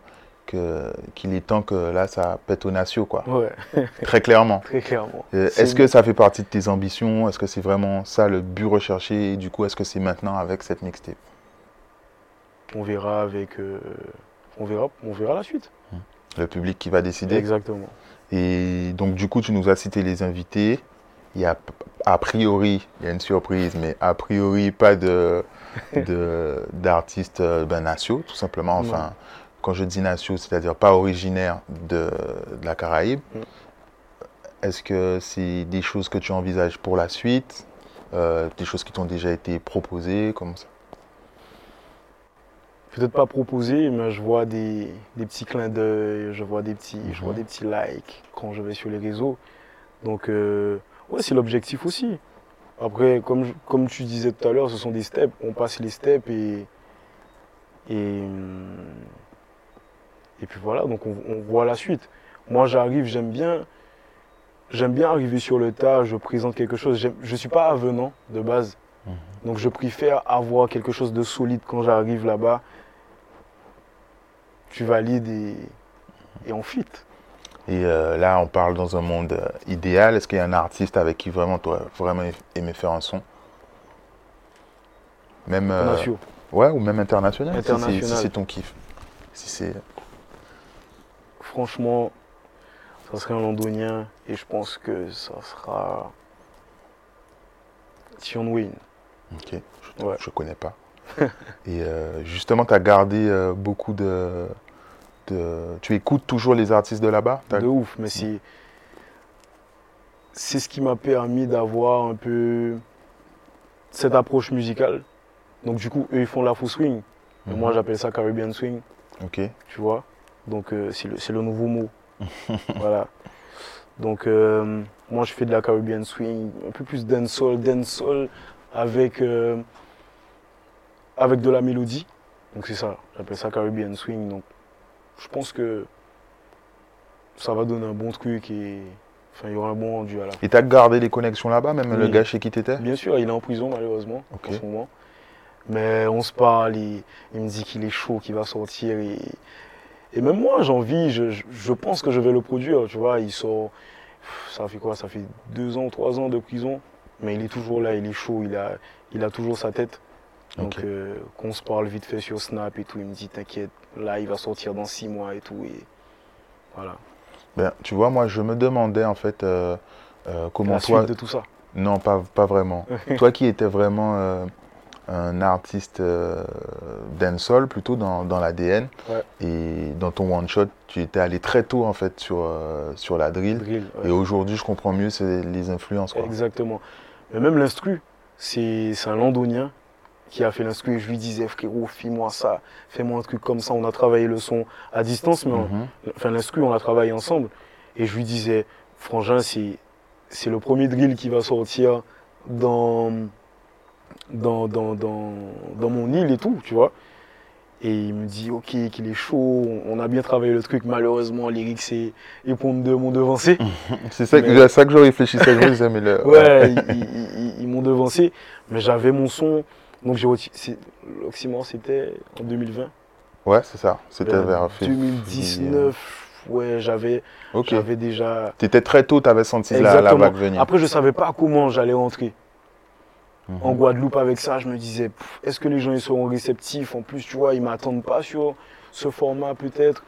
que- qu'il est temps que là, ça pète au natio, quoi. Ouais, (laughs) Très clairement. très clairement. Euh, Est-ce que ça fait partie de tes ambitions? Est-ce que c'est vraiment ça le but recherché? Et du coup, est-ce que c'est maintenant avec cette mixtape? On verra avec. euh, on verra, on verra la suite. Le public qui va décider Exactement. Et donc, du coup, tu nous as cité les invités. Il y a, a priori, il y a une surprise, mais a priori, pas de- d'artistes euh, ben, nationaux, tout simplement. Enfin, quand je dis nationaux, c'est-à-dire pas originaires de, de la Caraïbe. Est-ce que c'est des choses que tu envisages pour la suite Euh, Des choses qui t'ont déjà été proposées comme ça? Peut-être pas proposé, mais je vois des, des petits clins d'œil, je vois des petits, je vois Mhm. des petits likes quand je vais sur les réseaux. Donc, euh, ouais, c'est l'objectif aussi. Après, comme, comme tu disais tout à l'heure, ce sont des steps. On passe les steps et. Et, hum, et puis voilà, donc on, on voit la suite. Moi, j'arrive, j'aime bien. J'aime bien arriver sur le tas, je présente quelque chose. Je ne suis pas avenant de base. Donc je préfère avoir quelque chose de solide quand j'arrive là-bas. Tu valides et, et on fit. Et euh, là, on parle dans un monde euh, idéal. Est-ce qu'il y a un artiste avec qui vraiment tu aurais vraiment aimé faire un son? Même. euh. Ouais, ou même international, si c'est- si International. c'est ton kiff. Si c'est... Franchement, ça serait un londonien et je pense que ça sera Tion Wayne. Ok, je Ouais. ne connais pas. (laughs) Et justement, tu as gardé beaucoup de, de- Tu écoutes toujours les artistes de là-bas? De ouf, mais c'est c'est ce qui m'a permis d'avoir un peu cette approche musicale. Donc du coup, eux ils font l'afro swing, mais Mhm. moi j'appelle ça Caribbean swing, Ok. tu vois? Donc euh, c'est le, nouveau mot. (laughs) voilà. Donc euh, moi je fais de la Caribbean swing, un peu plus dancehall, dancehall avec euh, avec de la mélodie. Donc c'est ça, j'appelle ça Caribbean swing. Donc je pense que ça va donner un bon truc et enfin il y aura un bon rendu à la fin. Et tu as gardé les connexions là-bas, même le gars chez qui tu étais Bien sûr, il est en prison malheureusement en ce moment. Mais on se parle, il, il me dit qu'il est chaud, qu'il va sortir. Et, et même moi, j'ai envie, je, je- je pense que je vais le produire. Tu vois, il sort, ça fait quoi? Ça fait deux ans, trois ans de prison. Mais il est toujours là, il est chaud, il a, il a toujours sa tête. Donc Ok. euh, qu'on se parle vite fait sur Snap et tout, il me dit t'inquiète, là il va sortir dans six mois et tout. Et voilà. Ben, Tu vois, moi, je me demandais en fait euh, euh, comment La toi. suite de tout ça. Non, pas, pas vraiment. (laughs) toi qui étais vraiment euh, un artiste euh, dancehall, plutôt dans, dans l'ADN, Ouais. et dans ton one-shot, tu étais allé très tôt en fait sur, euh, sur la drill. Drill, ouais. Et aujourd'hui, je comprends mieux les influences. Quoi. Exactement. Mais même l'instru, c'est c'est un londonien qui a fait l'instru je lui disais frérot, fais-moi ça, fais-moi un truc comme ça. On a travaillé le son à distance, mais on- Mhm. enfin l'instru, on l'a travaillé ensemble. Et je lui disais, frangin, c'est c'est le premier drill qui va sortir dans, dans, dans, dans, dans mon île et tout, tu vois. Et il me dit, ok, qu'il est chaud, on a bien travaillé le truc. Malheureusement, lyrics c'est me de- m'ont devancé. (laughs) C'est ça, que- Mais- à ça que je réfléchissais. Je me disais, mais le- Ouais, ils, ils- ils- ils m'ont devancé, mais j'avais mon son. Donc j'ai l'oxymore c'était en 2020. Ouais, c'est ça. C'était Euh, vers février. 2019, ouais, j'avais déjà. T'étais très tôt, t'avais senti la, la Exactement. vague venir. Après, je savais pas comment j'allais rentrer. Mhm. En Guadeloupe avec ça, je me disais, est-ce que les gens ils seront réceptifs? En plus, tu vois, ils m'attendent pas sur ce format peut-être.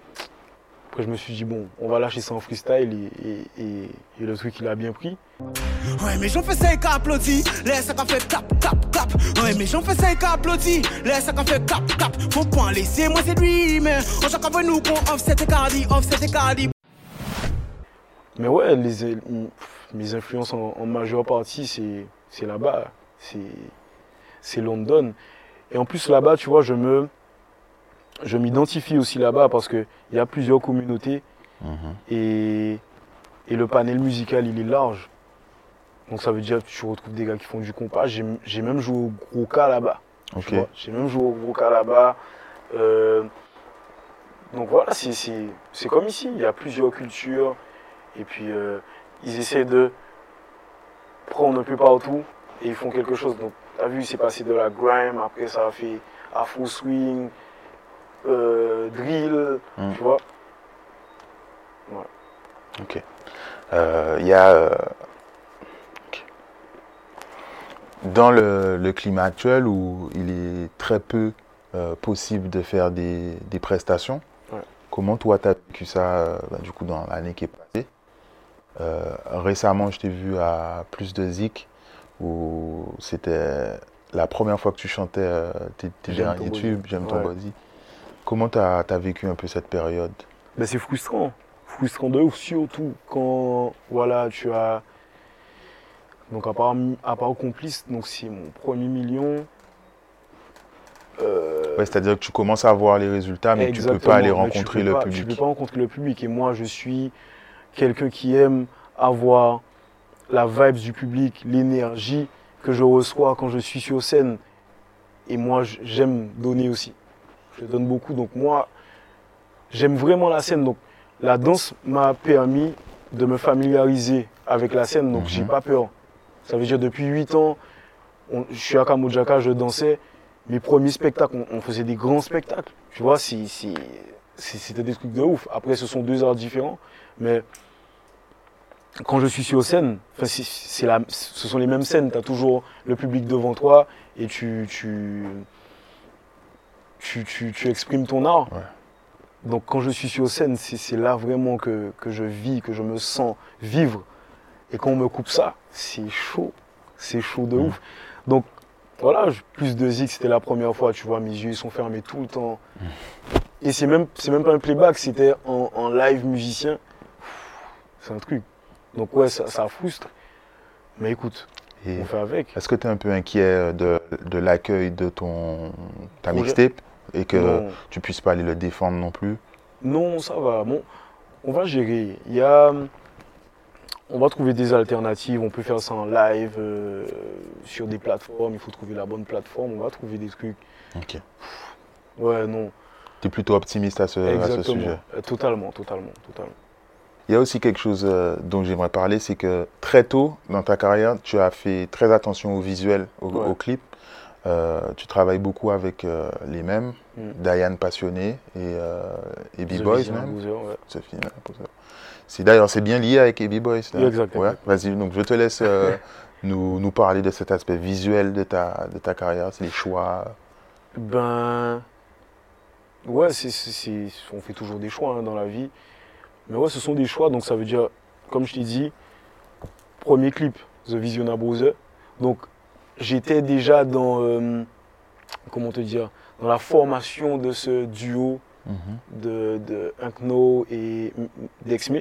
Après, je me suis dit, bon, on va lâcher ça en freestyle et, et- et- et le truc, il a bien pris. Ouais, mais j'en fais ça et qu'applaudit. Laisse ça qu'on fait clap, clap, clap. Ouais, mais j'en fais ça et qu'applaudit. Laisse ça qu'on fait clap, clap. Faut pas laisser, moi c'est lui, mais on chacun veut nous qu'on offset et cardi, offset et cardi. Mais ouais, les, mes influences en, en majeure partie, c'est, c'est là-bas. C'est, c'est London. Et en plus, là-bas, tu vois, je me, je m'identifie aussi là-bas parce qu'il y a plusieurs communautés Mhm. et, et le panel musical, il est large. Donc ça veut dire que tu retrouves des gars qui font du compas. J'ai, même joué au gros cas là-bas. Ok. J'ai même joué au gros cas là-bas. Euh, donc voilà, c'est, comme ici. Il y a plusieurs cultures. Et puis euh, ils essaient de prendre un peu partout et ils font quelque chose. Donc tu as vu, c'est passé de la grime, après ça a fait afro swing, euh, drill, Mm. tu vois. Ok. Euh, Il y a. Dans le, le climat actuel où il est très peu euh, possible de faire des, des prestations, Ouais. comment toi tu as vécu ça euh, bah, du coup dans l'année qui est passée? Euh, Récemment, je t'ai vu à Plus de Zik où c'était la première fois que tu chantais euh, tes, tes derniers tubes, J'aime ton body. Comment tu as, vécu un peu cette période? Ben, c'est frustrant. Frustrant de ouf, surtout quand voilà, tu as. Donc à part, à part complice, donc c'est mon premier million. Euh, Ouais, C'est-à-dire que tu commences à voir les résultats, mais tu peux exactement, pas aller rencontrer le pas- public. Tu peux pas rencontrer le public. Et moi, je suis quelqu'un qui aime avoir la vibe du public, l'énergie que je reçois quand je suis sur scène. Et moi, j'aime donner aussi. Je donne beaucoup. Donc moi, j'aime vraiment la scène. Donc la danse m'a permis de me familiariser avec la scène. Donc Mhm. j'ai pas peur. Ça veut dire depuis 8 ans, on- je suis à Kamojaka, je dansais. Mes premiers spectacles, on, on faisait des grands spectacles. Tu vois, c'était des trucs de ouf. Après, ce sont deux arts différents. Mais quand je suis sur scène, c'est- la- ce sont les mêmes scènes. Tu as toujours le public devant toi et tu, tu, tu, tu- tu exprimes ton art. Ouais. Donc quand je suis sur scène, c'est c'est là vraiment que, que je vis, que je me sens vivre. Et quand on me coupe ça, c'est chaud. C'est chaud de ouf. Donc voilà, plus de zik, c'était la première fois, tu vois, mes yeux ils sont fermés tout le temps. Et c'est même, c'est même pas un playback, c'était en, en live musicien. C'est un truc. Donc ouais, ça, ça frustre. Mais écoute, Et on fait avec. Est-ce que tu es un peu inquiet de, de l'accueil de ton ta mixtape et que Non. tu puisses pas aller le défendre non plus? Non, ça va. Bon, on va gérer. Il y a, on va trouver des alternatives. On peut faire ça en live euh, sur des plateformes. Il faut trouver la bonne plateforme. On va trouver des trucs. Ok. Ouais, non. Tu es plutôt optimiste à ce, à ce Exactement. sujet. Euh, Totalement, totalement, totalement. Il y a aussi quelque chose euh, dont j'aimerais parler, c'est que très tôt dans ta carrière, tu as fait très attention au visuel, au, Ouais. au clip. Euh, tu travailles beaucoup avec euh, les mêmes, Mm. Diane Passionné et, et B-Boys même. Boozer, ouais. C'est d'ailleurs c'est bien lié avec AB Boys. là. Exact, Ouais, exact. Vas-y, donc je te laisse euh, (laughs) nous, nous parler de cet aspect visuel de ta, de ta carrière, c'est les choix. Ben. Ouais, c'est- on fait toujours des choix hein, dans la vie. Mais ouais, ce sont des choix. Donc ça veut dire, comme je t'ai dit, premier clip, The Vision Brother. Donc j'étais déjà dans. euh, comment te dire Dans la formation de ce duo de, de Inkno et Dexme.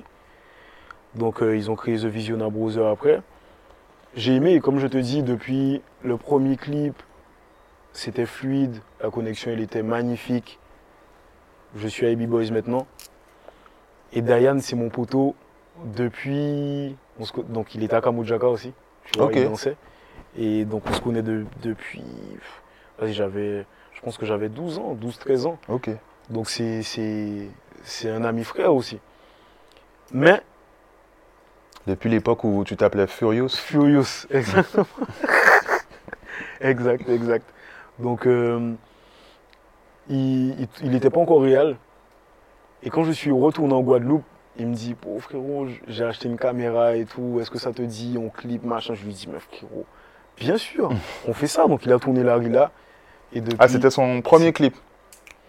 Donc euh, ils ont créé The Vision Browser après. J'ai aimé, et comme je te dis, depuis le premier clip, c'était fluide, la connexion elle était magnifique. Je suis à AB Boys maintenant. Et Diane, c'est mon poteau depuis. on se co- donc il était à Kamojaka aussi. Tu vois, Ok. il dansait. Et donc on se connaît de- depuis. Vas-y, j'avais. Je pense que j'avais 12 ans, 12-13 ans. Ok. Donc c'est un ami frère aussi. Mais Depuis l'époque où tu t'appelais Furious. Furious, exactement. (laughs) exact, exact. Donc euh, il n'était pas encore réel. Et quand je suis retourné en Guadeloupe, il me dit, oh frérot, j'ai acheté une caméra et tout, est-ce que ça te dit, on clip, machin. Je lui dis, mais frérot, bien sûr, on fait ça. Donc il a tourné la là. Et depuis, Ah, c'était son premier clip.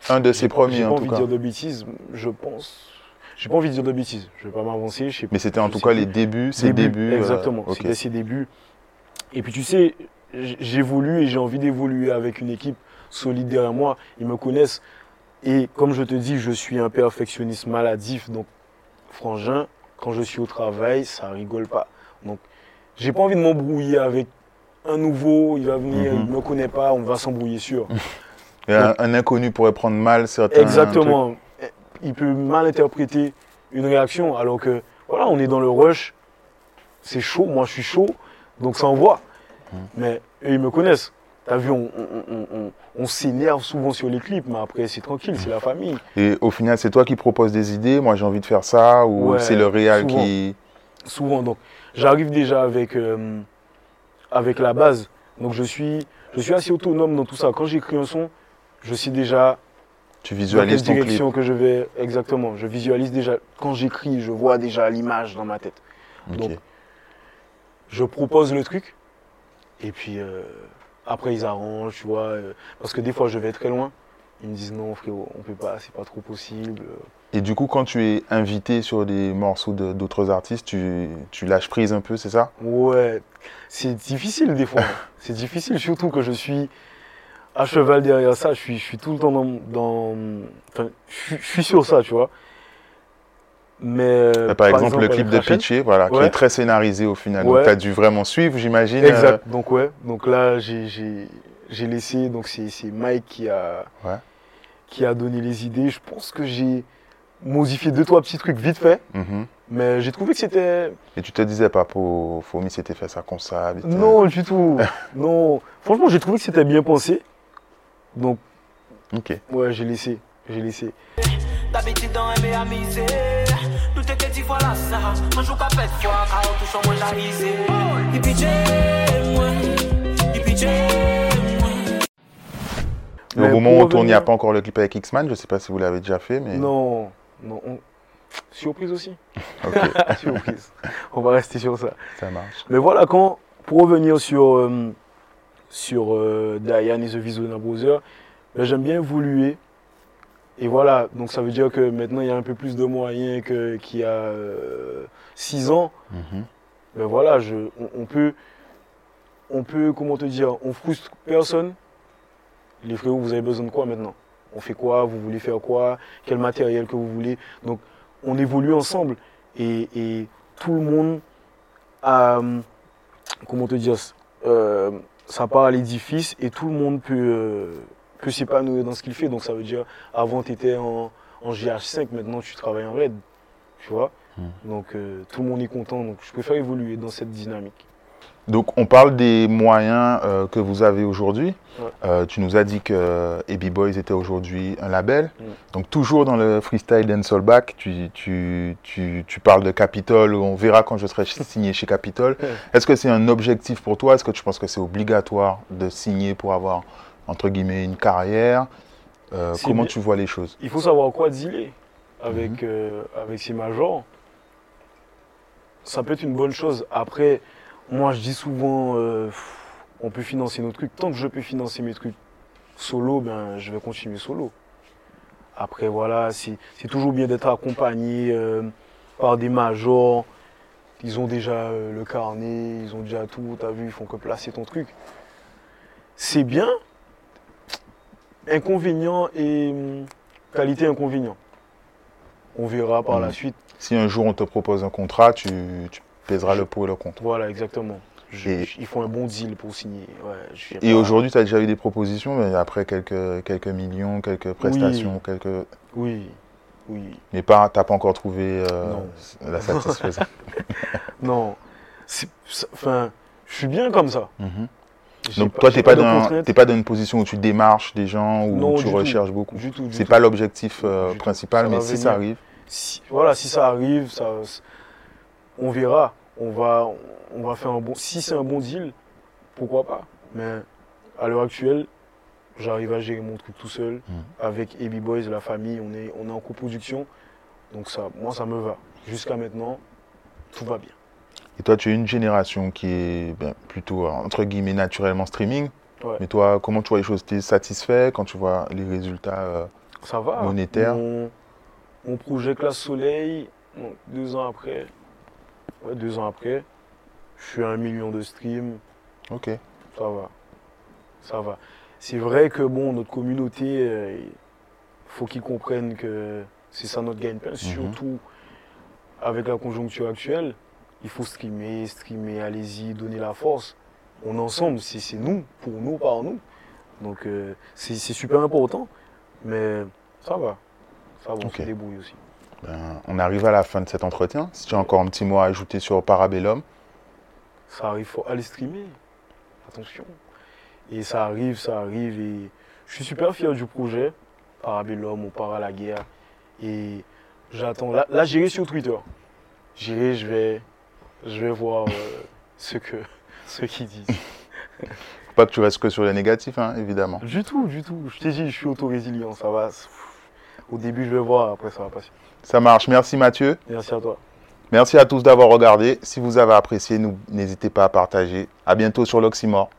Un de ses J'ai pas- premiers J'ai pas en envie tout de cas. dire de bêtises, je pense. J'ai pas envie de dire de bêtises. Je vais pas m'avancer. je sais- Mais c'était en tout cas les débuts, Début, débuts. euh, Exactement. ok. C'était ses débuts. Et puis tu sais, j'évolue et j'ai envie d'évoluer avec une équipe solide derrière moi. Ils me connaissent. Et comme je te dis, je suis un perfectionniste maladif. Donc, frangin, quand je suis au travail, ça rigole pas. Donc, j'ai pas envie de m'embrouiller avec un nouveau. Il va venir, Mhm. il me connaît pas, on va s'embrouiller sûr. (laughs) Un inconnu pourrait prendre mal certains. Exactement. Il peut mal interpréter une réaction alors que voilà, on est dans le rush. C'est chaud, moi je suis chaud, donc ça envoie. Mais eux, ils me connaissent. T'as vu, on, on- on- on- on s'énerve souvent sur les clips, mais après c'est tranquille, c'est la famille. Et au final, c'est toi qui proposes des idées. Moi, j'ai envie de faire ça. Ou Ouais, c'est le réal souvent. qui. Souvent, donc j'arrive déjà avec, euh, avec la base. Donc je suis, je suis assez autonome dans tout ça. Quand j'écris un son, je sais déjà Tu dans visualises quelle ton clip. direction que je vais exactement. Je visualise déjà quand j'écris, je vois déjà l'image dans ma tête. Donc je propose le truc et puis euh, après ils arrangent, tu vois. euh, parce que des fois je vais très loin. Ils me disent non frérot, on peut pas, c'est pas trop possible. Et du coup, quand tu es invité sur des morceaux de- d'autres artistes, tu, tu lâches prise un peu, c'est ça? Ouais, c'est difficile des fois. (laughs) c'est difficile surtout que je suis à cheval derrière ça. Je suis, je suis tout le temps dans, dans- enfin, je, suis- je suis sur ça, tu vois. Mais euh, Par, exemple, le clip de Pitché, voilà, qui est très scénarisé au final. Ouais. Donc, tu as dû vraiment suivre, j'imagine. Exact. Donc ouais. Donc là, j'ai- laissé. Donc c'est Mike qui a Ouais. qui a donné les idées. Je pense que j'ai modifié deux trois petits trucs vite fait, euh, mhm. mais j'ai trouvé que c'était Et tu te disais pas, pour Fomi s'était fait ça comme ça. vite, euh, non du tout. (laughs) non. Franchement, j'ai trouvé que c'était bien pensé. Donc Ok. ouais, j'ai laissé. J'ai laissé. D'habitude on aime amuser Tout est que tu vois là ça Un jour qu'à pète fois Car tout son moi j'arrive Et puis moi Et puis moi Et au Mais moment où on tourne, il n'y a pas encore le clip avec X-Man. Je sais pas si vous l'avez déjà fait, mais. Non, non. on- Surprise aussi. (laughs) Ok, (laughs) Surprise. On va rester sur ça. ça marche. Mais voilà, quand, pour revenir sur, euh, sur euh, Diane et The Vision Browser, ben, j'aime bien évoluer. Et voilà, donc ça veut dire que maintenant il y a un peu plus de moyens qu'il y a 6 ans. Mhm. Ben voilà, je, on, on peut, on peut, comment te dire, on frustre personne. Les frérots, vous avez besoin de quoi maintenant? On fait quoi? Vous voulez faire quoi? Quel matériel que vous voulez? Donc, on évolue ensemble et, et tout le monde a, hum, comment te dire, euh, ça part à l'édifice et tout le monde peut, euh, peut s'épanouir dans ce qu'il fait. Donc, ça veut dire, avant, tu étais en, en GH5, maintenant, tu travailles en RAID. Tu vois donc euh, tout le monde est content, donc je préfère évoluer dans cette dynamique. Donc on parle des moyens euh, que vous avez aujourd'hui. Ouais. Euh, tu nous as dit que Heavy Boys était aujourd'hui un label. Mm. Donc toujours dans le freestyle dancehall back, tu, tu, tu, tu parles de Capitol, on verra quand je serai (laughs) signé chez Capitol. Ouais. Est-ce que c'est un objectif pour toi? Est-ce que tu penses que c'est obligatoire de signer pour avoir, entre guillemets, une carrière? Euh, Comment bien. tu vois les choses? Il faut savoir quoi dealer avec, euh, avec ces majors. Ça peut être une bonne chose. Après, moi je dis souvent, euh, on peut financer nos trucs. Tant que je peux financer mes trucs solo, ben, je vais continuer solo. Après, voilà, c'est toujours bien d'être accompagné euh, par des majors. Ils ont déjà euh, le carnet, ils ont déjà tout, t'as vu, ils font que placer ton truc. C'est bien. Inconvénient et hum, qualité inconvénient. On verra par la Mhm. suite. Si un jour on te propose un contrat, tu, tu pèseras le pour et le contre. Voilà, exactement. Je- Et- ils font un bon deal pour signer. Ouais, Et pas. aujourd'hui, tu as déjà eu des propositions, mais après quelques, quelques millions, quelques prestations, quelques... Oui, oui. mais pas, t'as pas encore trouvé euh, Non. la satisfaisance. (laughs) Non, enfin, je suis bien comme ça. Mhm. Donc toi, j'ai t'es pas, t'es pas dans une position où tu démarches des gens, où Non, tu tout. recherches beaucoup. Du tout, C'est tout. pas l'objectif euh, principal, mais si venir. ça arrive, Si- voilà, si ça arrive, ça, on verra. On va, on va faire un bon. Si c'est un bon deal, pourquoi pas. Mais à l'heure actuelle, j'arrive à gérer mon truc tout seul Mhm. avec Heavy Boys, la famille. On est, on est en coproduction, donc ça, moi, ça me va. Jusqu'à maintenant, tout va bien. et toi, tu es une génération qui est ben, plutôt, euh, entre guillemets, naturellement streaming. Ouais. Mais toi, comment tu vois les choses? Tu es satisfait quand tu vois les résultats euh, Ça va. Monétaire. Mon, mon projet Classe Soleil, deux ans après, ouais, deux ans après, je suis à un million de streams. Ok. Ça va. Ça va. C'est vrai que bon, notre communauté, euh, il faut qu'ils comprennent que c'est ça notre gagne-pain, surtout avec la conjoncture actuelle. Il faut streamer, streamer, allez-y, donner la force. On est ensemble, c'est nous, pour nous, par nous. Donc euh, c'est super important, mais ça va. Ça va, on se débrouille aussi. Ben, on arrive à la fin de cet entretien. Si tu as encore un petit mot à ajouter sur Parabellum, Ça arrive, faut aller streamer. Attention. Et ça arrive, ça arrive. Et je suis super fier du projet. Parabellum, on part à la guerre. Et j'attends. Là, là j'irai sur Twitter. J'irai, je vais, je vais voir euh, (laughs) ce que (laughs) ce qu'ils disent. pas que tu restes que sur les négatifs, hein, évidemment. Du tout, du tout. Je t'ai dit, je suis auto-résilient. Ça va. Au début, je vais voir. Après, ça va passer. Ça marche. Merci Mathieu. Merci à toi. Merci à tous d'avoir regardé. Si vous avez apprécié, n'hésitez pas à partager. À bientôt sur l'Oxymore.